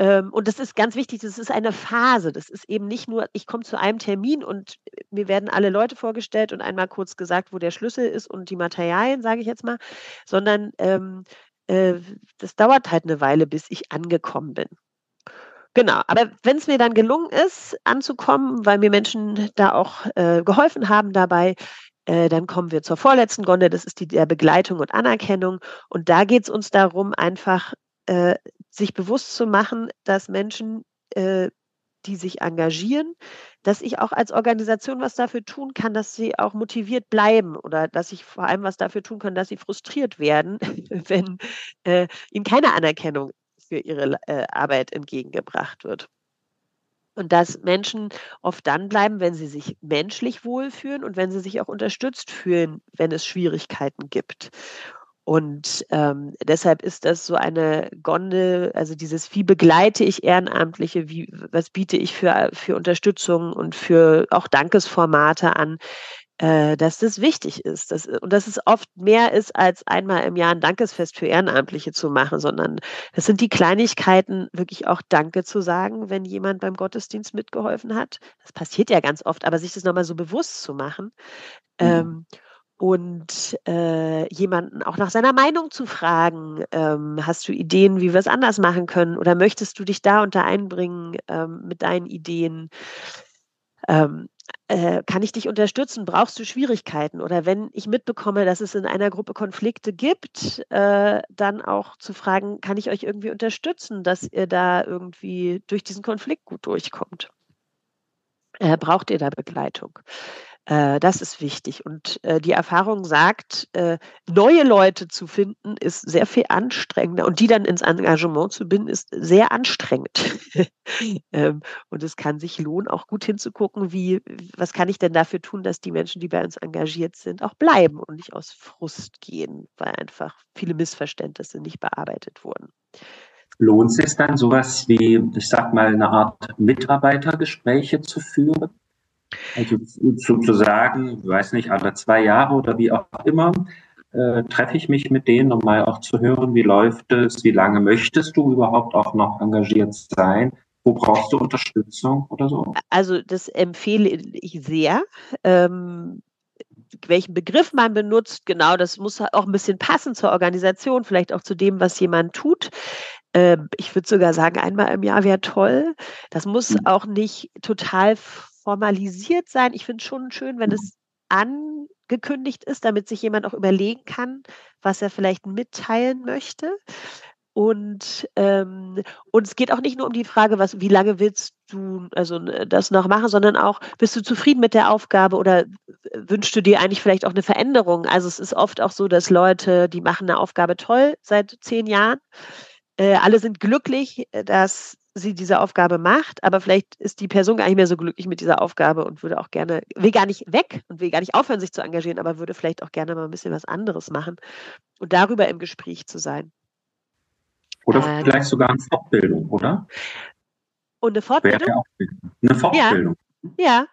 Speaker 3: und das ist ganz wichtig, das ist eine Phase. Das ist eben nicht nur, ich komme zu einem Termin und mir werden alle Leute vorgestellt und einmal kurz gesagt, wo der Schlüssel ist und die Materialien, sage ich jetzt mal, sondern ähm, äh, das dauert halt eine Weile, bis ich angekommen bin. Genau, aber wenn es mir dann gelungen ist, anzukommen, weil mir Menschen da auch äh, geholfen haben dabei, äh, dann kommen wir zur vorletzten Gondel, das ist die der Begleitung und Anerkennung. Und da geht es uns darum, einfach äh, sich bewusst zu machen, dass Menschen, äh, die sich engagieren, dass ich auch als Organisation was dafür tun kann, dass sie auch motiviert bleiben oder dass ich vor allem was dafür tun kann, dass sie frustriert werden, wenn äh, ihnen keine Anerkennung für ihre äh, Arbeit entgegengebracht wird. Und dass Menschen oft dann bleiben, wenn sie sich menschlich wohlfühlen und wenn sie sich auch unterstützt fühlen, wenn es Schwierigkeiten gibt. Und ähm, deshalb ist das so eine Gondel, also dieses, wie begleite ich Ehrenamtliche, wie, was biete ich für, für Unterstützung und für auch Dankesformate an, äh, dass das wichtig ist. Dass, und dass es oft mehr ist, als einmal im Jahr ein Dankesfest für Ehrenamtliche zu machen, sondern das sind die Kleinigkeiten, wirklich auch Danke zu sagen, wenn jemand beim Gottesdienst mitgeholfen hat. Das passiert ja ganz oft, aber sich das nochmal so bewusst zu machen. Mhm. Ähm, und äh, jemanden auch nach seiner Meinung zu fragen. Ähm, hast du Ideen, wie wir es anders machen können? Oder möchtest du dich da unter einbringen ähm, mit deinen Ideen? Ähm, äh, kann ich dich unterstützen? Brauchst du Schwierigkeiten? Oder wenn ich mitbekomme, dass es in einer Gruppe Konflikte gibt, äh, dann auch zu fragen, kann ich euch irgendwie unterstützen, dass ihr da irgendwie durch diesen Konflikt gut durchkommt? Äh, braucht ihr da Begleitung? Äh, das ist wichtig. Und äh, die Erfahrung sagt, äh, neue Leute zu finden, ist sehr viel anstrengender. Und die dann ins Engagement zu binden, ist sehr anstrengend. ähm, und es kann sich lohnen, auch gut hinzugucken, wie, was kann ich denn dafür tun, dass die Menschen, die bei uns engagiert sind, auch bleiben und nicht aus Frust gehen, weil einfach viele Missverständnisse nicht bearbeitet wurden.
Speaker 2: Lohnt es sich dann, sowas wie, ich sag mal, eine Art Mitarbeitergespräche zu führen? Also sozusagen, weiß nicht, alle zwei Jahre oder wie auch immer, äh, treffe ich mich mit denen, um mal auch zu hören, wie läuft es, wie lange möchtest du überhaupt auch noch engagiert sein, wo brauchst du Unterstützung oder so?
Speaker 3: Also das empfehle ich sehr. Ähm, welchen Begriff man benutzt, genau, das muss auch ein bisschen passen zur Organisation, vielleicht auch zu dem, was jemand tut. Ähm, ich würde sogar sagen, einmal im Jahr wäre toll. Das muss mhm. auch nicht total formalisiert sein. Ich finde es schon schön, wenn es angekündigt ist, damit sich jemand auch überlegen kann, was er vielleicht mitteilen möchte. Und, ähm, und es geht auch nicht nur um die Frage, was, wie lange willst du also das noch machen, sondern auch, bist du zufrieden mit der Aufgabe oder wünschst du dir eigentlich vielleicht auch eine Veränderung? Also es ist oft auch so, dass Leute, die machen eine Aufgabe toll seit zehn Jahren, äh, alle sind glücklich, dass sie diese Aufgabe macht, aber vielleicht ist die Person gar nicht mehr so glücklich mit dieser Aufgabe und würde auch gerne, will gar nicht weg und will gar nicht aufhören, sich zu engagieren, aber würde vielleicht auch gerne mal ein bisschen was anderes machen und darüber im Gespräch zu sein.
Speaker 2: Oder ähm, vielleicht sogar eine Fortbildung, oder?
Speaker 3: Und eine Fortbildung?
Speaker 2: Eine Fortbildung.
Speaker 3: Ja, ja.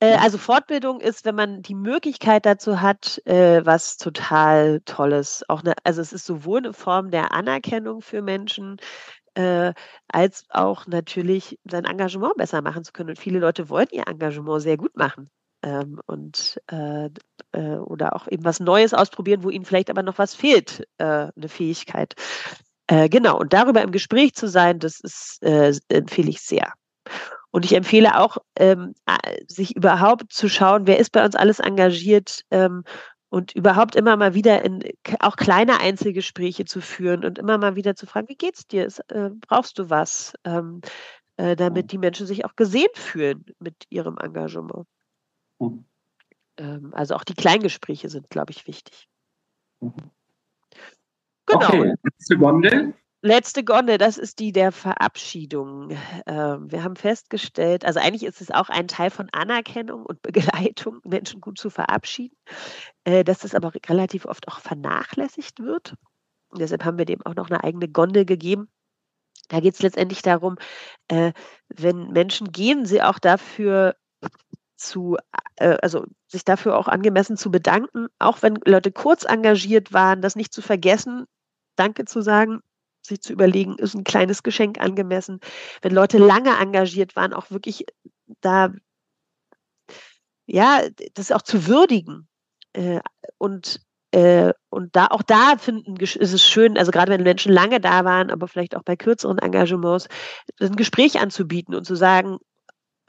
Speaker 3: Äh, also Fortbildung ist, wenn man die Möglichkeit dazu hat, äh, was total Tolles. Auch eine, also es ist sowohl eine Form der Anerkennung für Menschen, äh, als auch natürlich sein Engagement besser machen zu können. Und viele Leute wollen ihr Engagement sehr gut machen. Ähm, und äh, äh, oder auch eben was Neues ausprobieren, wo ihnen vielleicht aber noch was fehlt, äh, eine Fähigkeit. Äh, genau, und darüber im Gespräch zu sein, das ist, äh, empfehle ich sehr. Und ich empfehle auch, ähm, sich überhaupt zu schauen, wer ist bei uns alles engagiert ähm, und überhaupt immer mal wieder in auch kleine Einzelgespräche zu führen und immer mal wieder zu fragen, wie geht's dir? Äh, brauchst du was? Ähm, äh, damit die Menschen sich auch gesehen fühlen mit ihrem Engagement. Mhm. Ähm, also auch die Kleingespräche sind, glaube ich, wichtig.
Speaker 2: Mhm. Genau. Okay, letzte Gondel.
Speaker 3: Letzte Gonne, das ist die der Verabschiedung. Ähm, wir haben festgestellt, also eigentlich ist es auch ein Teil von Anerkennung und Begleitung, Menschen gut zu verabschieden, äh, dass das aber relativ oft auch vernachlässigt wird. Und deshalb haben wir dem auch noch eine eigene Gondel gegeben. Da geht es letztendlich darum, äh, wenn Menschen gehen, sie auch dafür zu, äh, also sich dafür auch angemessen zu bedanken, auch wenn Leute kurz engagiert waren, das nicht zu vergessen, Danke zu sagen, sich zu überlegen, ist ein kleines Geschenk angemessen. Wenn Leute lange engagiert waren, auch wirklich da, ja, das auch zu würdigen. Äh, und äh, und da auch da finden ist es schön, also gerade wenn Menschen lange da waren, aber vielleicht auch bei kürzeren Engagements, ein Gespräch anzubieten und zu sagen,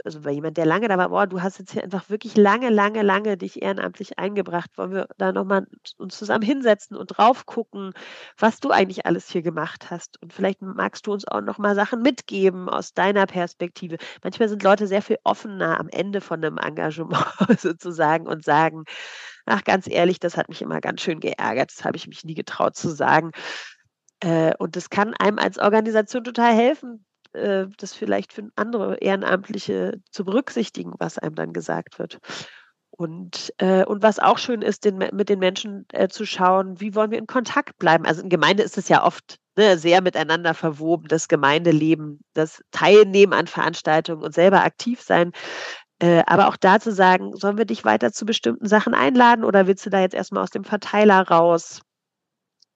Speaker 3: also bei jemand, der lange da war, boah, du hast jetzt hier einfach wirklich lange, lange, lange dich ehrenamtlich eingebracht. Wollen wir da nochmal uns zusammen hinsetzen und drauf gucken, was du eigentlich alles hier gemacht hast? Und vielleicht magst du uns auch nochmal Sachen mitgeben aus deiner Perspektive. Manchmal sind Leute sehr viel offener am Ende von einem Engagement sozusagen und sagen, ach, ganz ehrlich, das hat mich immer ganz schön geärgert. Das habe ich mich nie getraut zu sagen. Äh, und das kann einem als Organisation total helfen, äh, das vielleicht für andere Ehrenamtliche zu berücksichtigen, was einem dann gesagt wird. Und, äh, und was auch schön ist, den, mit den Menschen äh, zu schauen, wie wollen wir in Kontakt bleiben. Also in Gemeinde ist es ja oft ne, sehr miteinander verwoben, das Gemeindeleben, das Teilnehmen an Veranstaltungen und selber aktiv sein. Äh, aber auch da zu sagen, sollen wir dich weiter zu bestimmten Sachen einladen oder willst du da jetzt erstmal aus dem Verteiler raus?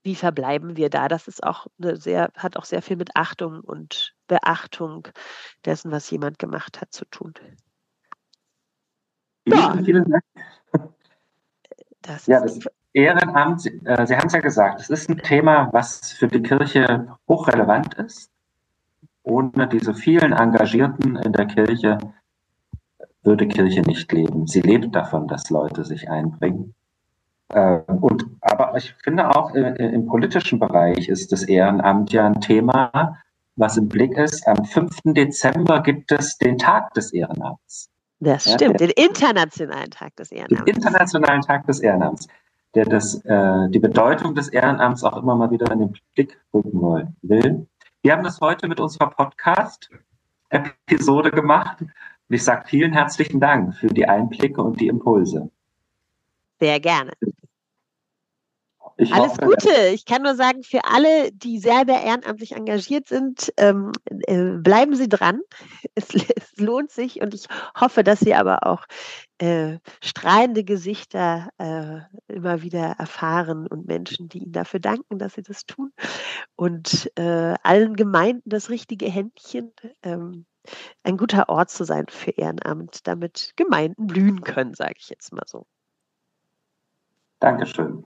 Speaker 3: Wie verbleiben wir da? Das ist auch eine sehr, hat auch sehr viel mit Achtung und Beachtung dessen, was jemand gemacht hat, zu tun.
Speaker 2: Ja, vielen Dank. Das ja, das Ehrenamt, äh, Sie haben es ja gesagt, es ist ein Thema, was für die Kirche hochrelevant ist. Ohne diese vielen Engagierten in der Kirche würde Kirche nicht leben. Sie lebt davon, dass Leute sich einbringen. Äh, und, aber ich finde auch im politischen Bereich ist das Ehrenamt ja ein Thema, was im Blick ist. Am 5. Dezember gibt es den Tag des Ehrenamts.
Speaker 3: Das stimmt, ja, den internationalen Tag des Ehrenamts.
Speaker 2: Den internationalen Tag des Ehrenamts, der das, äh, die Bedeutung des Ehrenamts auch immer mal wieder in den Blick rücken will. Wir haben das heute mit unserer Podcast-Episode gemacht. Und ich sage vielen herzlichen Dank für die Einblicke und die Impulse.
Speaker 3: Sehr gerne. Ich Alles hoffe, Gute. Ich kann nur sagen, für alle, die selber ehrenamtlich engagiert sind, ähm, äh, bleiben Sie dran. Es, es, lohnt sich und ich hoffe, dass Sie aber auch äh, strahlende Gesichter äh, immer wieder erfahren und Menschen, die Ihnen dafür danken, dass Sie das tun. Und äh, allen Gemeinden das richtige Händchen. Ähm, ein guter Ort zu sein für Ehrenamt, damit Gemeinden blühen können, sage ich jetzt mal so.
Speaker 2: Dankeschön.